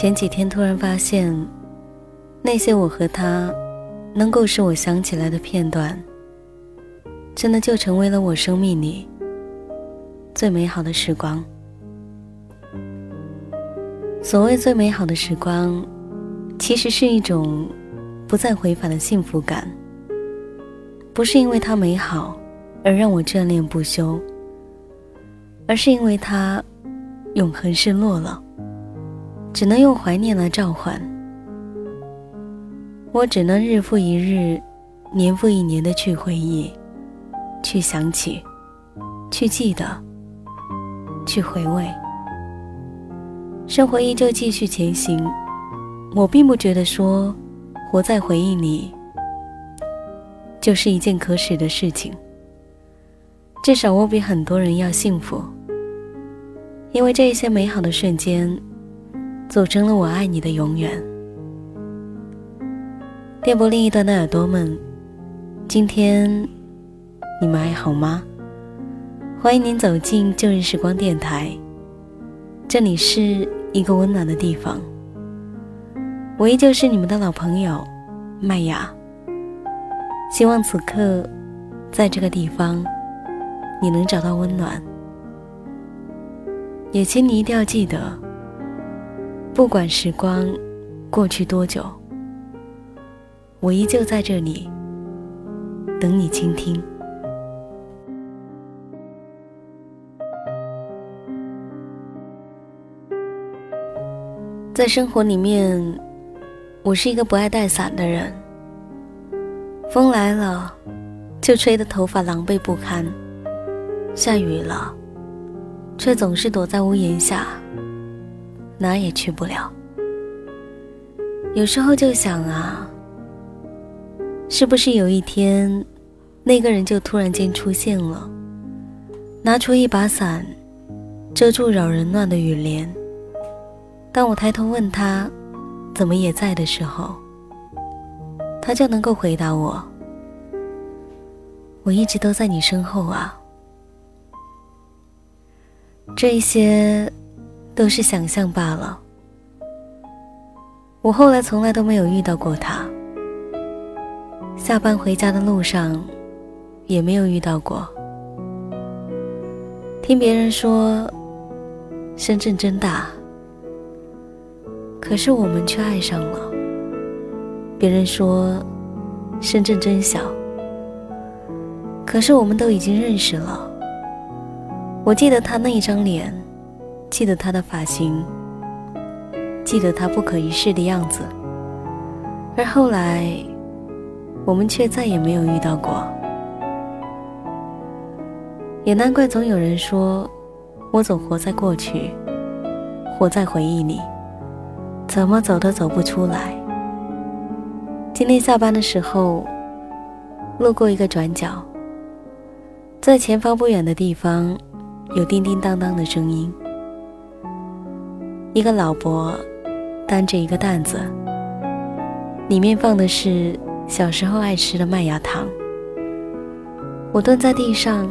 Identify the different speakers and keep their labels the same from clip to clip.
Speaker 1: 前几天突然发现，那些我和他能够使我想起来的片段，真的就成为了我生命里最美好的时光。所谓最美好的时光，其实是一种不再回返的幸福感。不是因为它美好而让我眷恋不休，而是因为它永恒失落了，只能用怀念来召唤。我只能日复一日、年复一年的去回忆、去想起、去记得、去回味。生活依旧继续前行，我并不觉得说活在回忆里就是一件可耻的事情。至少我比很多人要幸福，因为这一些美好的瞬间，组成了我爱你的永远。电波另一端的耳朵们，今天你们还好吗？欢迎您走进旧日时光电台，这里是。一个温暖的地方，我依旧是你们的老朋友麦雅。希望此刻，在这个地方，你能找到温暖。也请你一定要记得，不管时光过去多久，我依旧在这里等你倾听。在生活里面，我是一个不爱带伞的人。风来了，就吹得头发狼狈不堪；下雨了，却总是躲在屋檐下，哪也去不了。有时候就想啊，是不是有一天，那个人就突然间出现了，拿出一把伞，遮住扰人乱的雨帘。当我抬头问他，怎么也在的时候，他就能够回答我：“我一直都在你身后啊。”这些都是想象罢了。我后来从来都没有遇到过他，下班回家的路上也没有遇到过。听别人说，深圳真大。可是我们却爱上了。别人说，深圳真小。可是我们都已经认识了。我记得他那一张脸，记得他的发型，记得他不可一世的样子。而后来，我们却再也没有遇到过。也难怪总有人说，我总活在过去，活在回忆里。怎么走都走不出来。今天下班的时候，路过一个转角，在前方不远的地方，有叮叮当当的声音。一个老伯担着一个担子，里面放的是小时候爱吃的麦芽糖。我蹲在地上，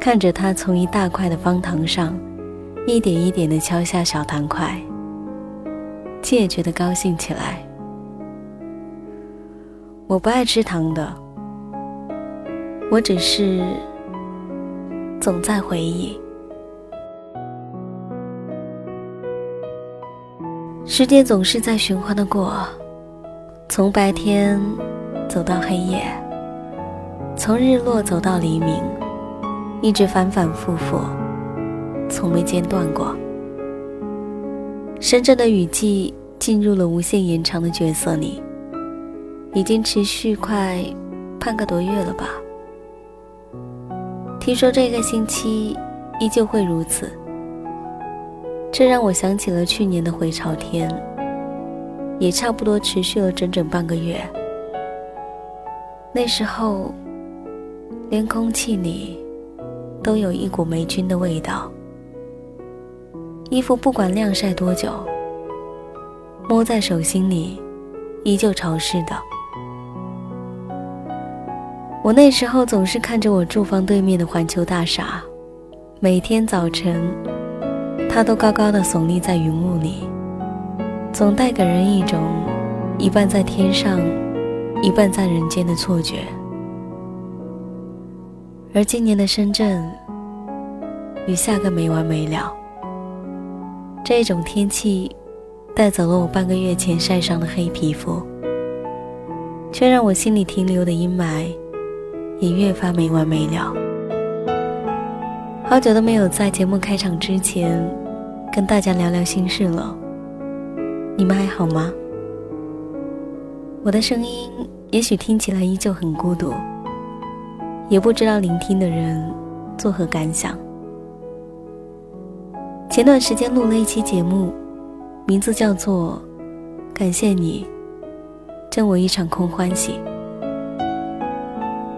Speaker 1: 看着他从一大块的方糖上，一点一点地敲下小糖块。竟也觉得高兴起来。我不爱吃糖的，我只是总在回忆。时间总是在循环的过，从白天走到黑夜，从日落走到黎明，一直反反复复，从没间断过。深圳的雨季进入了无限延长的角色里，已经持续快半个多月了吧？听说这个星期依旧会如此，这让我想起了去年的回潮天，也差不多持续了整整半个月。那时候，连空气里都有一股霉菌的味道。衣服不管晾晒多久，摸在手心里，依旧潮湿的。我那时候总是看着我住房对面的环球大厦，每天早晨，它都高高的耸立在云雾里，总带给人一种一半在天上，一半在人间的错觉。而今年的深圳，雨下个没完没了。这种天气，带走了我半个月前晒伤的黑皮肤，却让我心里停留的阴霾，也越发没完没了。好久都没有在节目开场之前，跟大家聊聊心事了。你们还好吗？我的声音也许听起来依旧很孤独。也不知道聆听的人作何感想。前段时间录了一期节目，名字叫做《感谢你，赠我一场空欢喜》。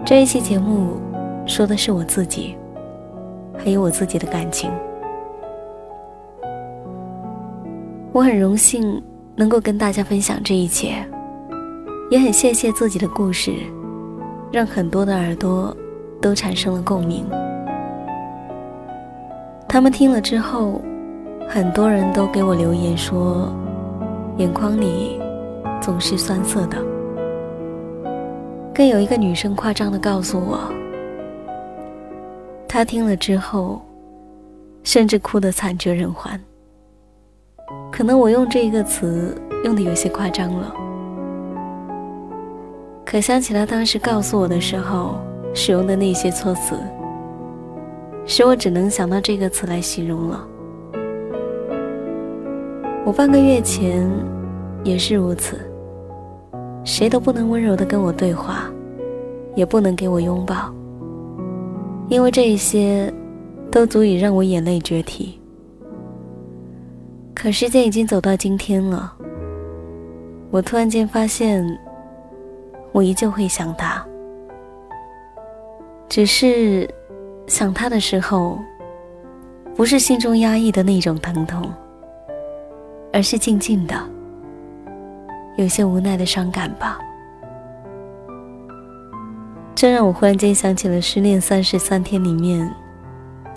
Speaker 1: 这一期节目说的是我自己，还有我自己的感情。我很荣幸能够跟大家分享这一切，也很谢谢自己的故事。让很多的耳朵都产生了共鸣。他们听了之后，很多人都给我留言说，眼眶里总是酸涩的。更有一个女生夸张的告诉我，他听了之后，甚至哭得惨绝人寰。可能我用这一个词用的有些夸张了。可想起他当时告诉我的时候使用的那些措辞，使我只能想到这个词来形容了。我半个月前也是如此，谁都不能温柔的跟我对话，也不能给我拥抱，因为这一些都足以让我眼泪决堤。可时间已经走到今天了，我突然间发现。我依旧会想他，只是想他的时候，不是心中压抑的那种疼痛，而是静静的、有些无奈的伤感吧。这让我忽然间想起了《失恋三十三天》里面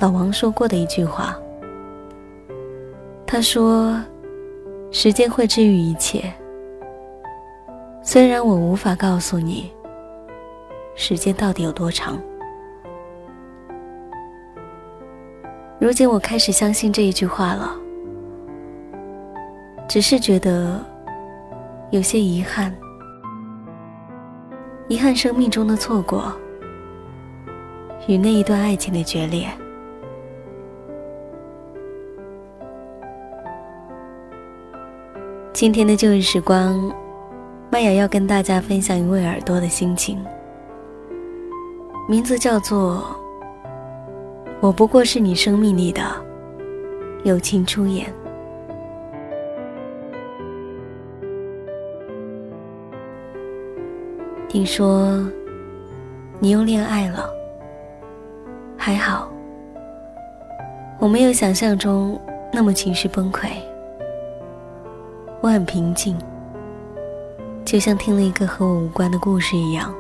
Speaker 1: 老王说过的一句话。他说：“时间会治愈一切。”虽然我无法告诉你，时间到底有多长，如今我开始相信这一句话了。只是觉得有些遗憾，遗憾生命中的错过与那一段爱情的决裂。今天的旧日时光。麦雅要跟大家分享一位耳朵的心情，名字叫做“我不过是你生命里的友情出演”。听说你又恋爱了，还好，我没有想象中那么情绪崩溃，我很平静。就像听了一个和我无关的故事一样，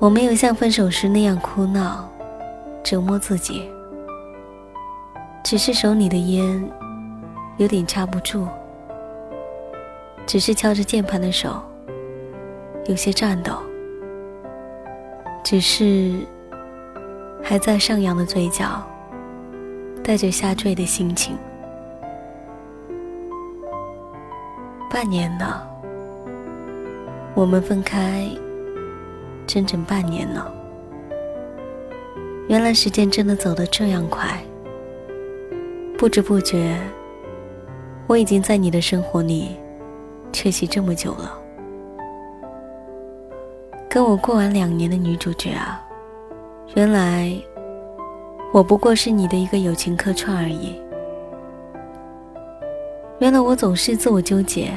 Speaker 1: 我没有像分手时那样哭闹、折磨自己，只是手里的烟有点掐不住，只是敲着键盘的手有些颤抖，只是还在上扬的嘴角带着下坠的心情。半年了，我们分开整整半年了。原来时间真的走得这样快，不知不觉，我已经在你的生活里缺席这么久了。跟我过完两年的女主角啊，原来我不过是你的一个友情客串而已。原来我总是自我纠结，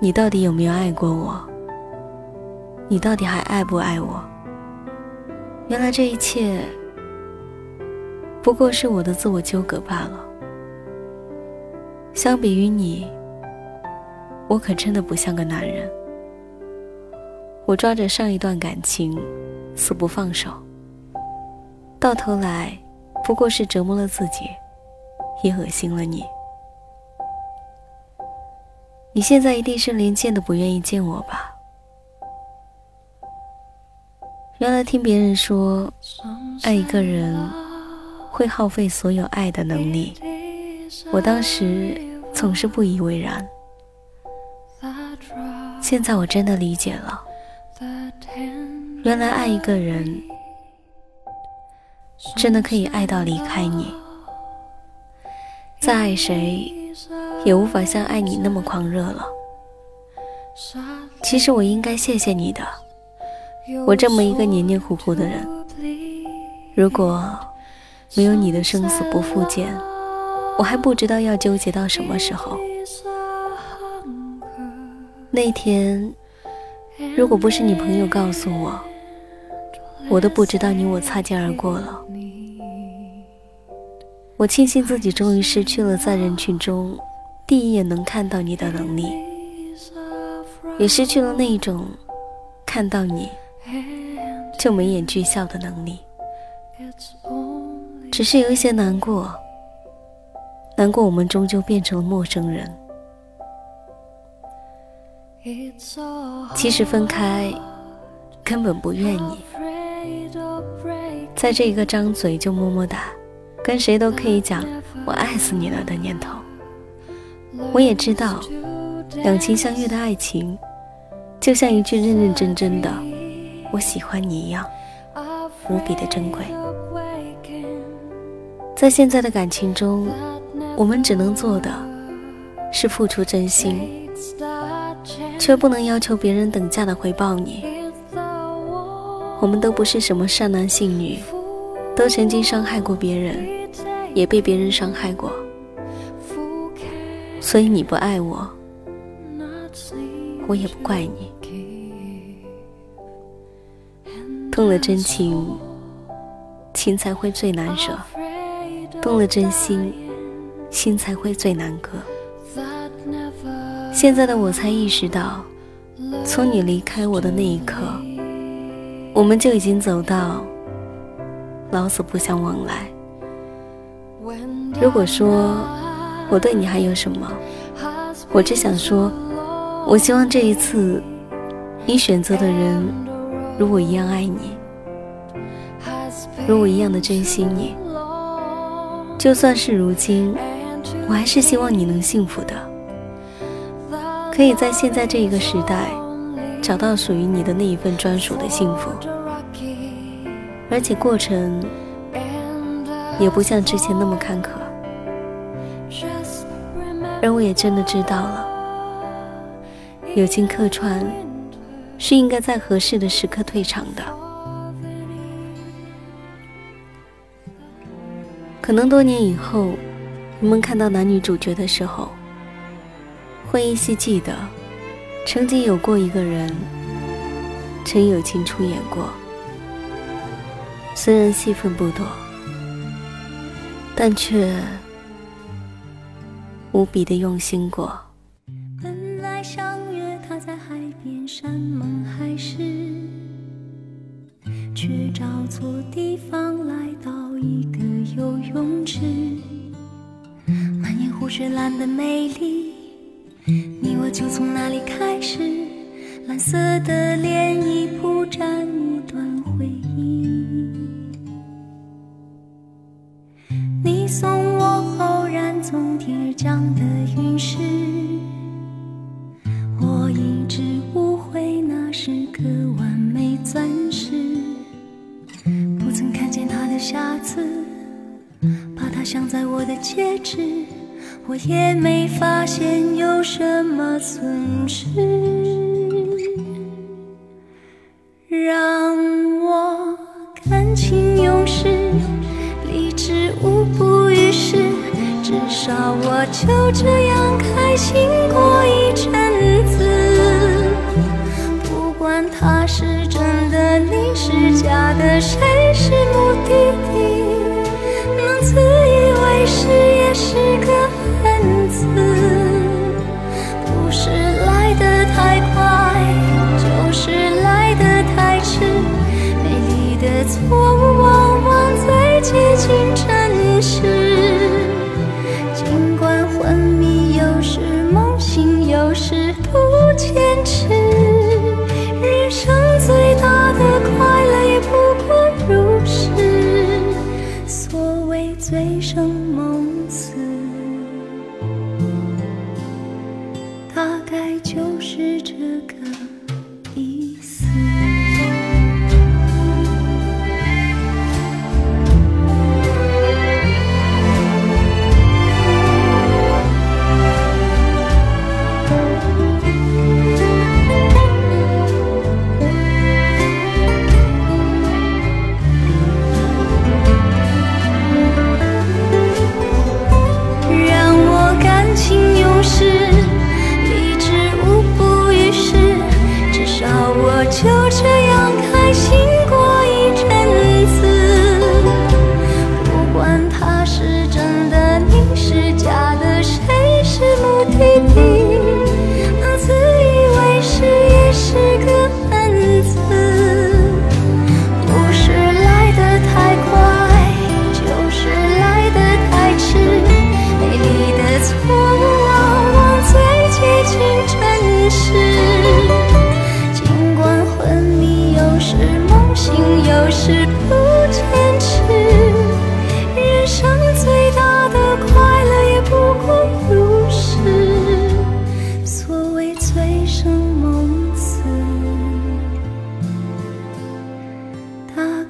Speaker 1: 你到底有没有爱过我？你到底还爱不爱我？原来这一切不过是我的自我纠葛罢了。相比于你，我可真的不像个男人。我抓着上一段感情，死不放手，到头来不过是折磨了自己，也恶心了你。你现在一定是连见都不愿意见我吧？原来听别人说，爱一个人会耗费所有爱的能力，我当时总是不以为然。现在我真的理解了，原来爱一个人真的可以爱到离开你。再爱谁，也无法像爱你那么狂热了。其实我应该谢谢你的。我这么一个黏黏糊糊的人，如果没有你的生死不复见，我还不知道要纠结到什么时候。那天，如果不是你朋友告诉我，我都不知道你我擦肩而过了。我庆幸自己终于失去了在人群中第一眼能看到你的能力，也失去了那一种看到你。就眉眼俱笑的能力，只是有一些难过，难过我们终究变成了陌生人。其实分开根本不愿意，在这一个张嘴就么么哒，跟谁都可以讲我爱死你了的念头。我也知道，两情相悦的爱情，就像一句认认真真的。我喜欢你一样，无比的珍贵。在现在的感情中，我们只能做的，是付出真心，却不能要求别人等价的回报你。我们都不是什么善男信女，都曾经伤害过别人，也被别人伤害过。所以你不爱我，我也不怪你。动了真情，情才会最难舍；动了真心，心才会最难割。现在的我才意识到，从你离开我的那一刻，我们就已经走到老死不相往来。如果说我对你还有什么，我只想说，我希望这一次你选择的人。如我一样爱你，如我一样的珍惜你，就算是如今，我还是希望你能幸福的，可以在现在这一个时代，找到属于你的那一份专属的幸福，而且过程也不像之前那么坎坷，而我也真的知道了，友情客串。是应该在合适的时刻退场的。可能多年以后，你们看到男女主角的时候，会依稀记得，曾经有过一个人，陈友情出演过。虽然戏份不多，但却无比的用心过。本来相约他在海边山盟海誓却找错地方，来到一个游泳池。满眼湖水蓝的美丽，就从那里开始。蓝色的涟漪铺展一段回忆。你送我偶然从天而降的陨石，我一直误会那是个完美钻石。不曾看见它的瑕疵把它镶在我的戒指，我也没发现有什么损失。让我感情用事，理智无补于事，至少我就这样开心过一阵子。不管他是真的，你是假的，谁是目的？地管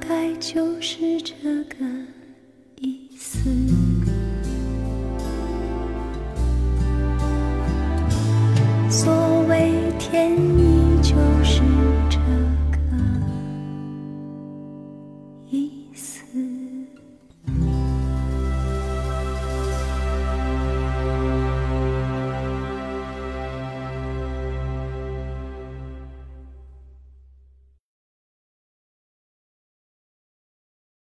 Speaker 2: 爱就是这个意思。所谓天意，就是。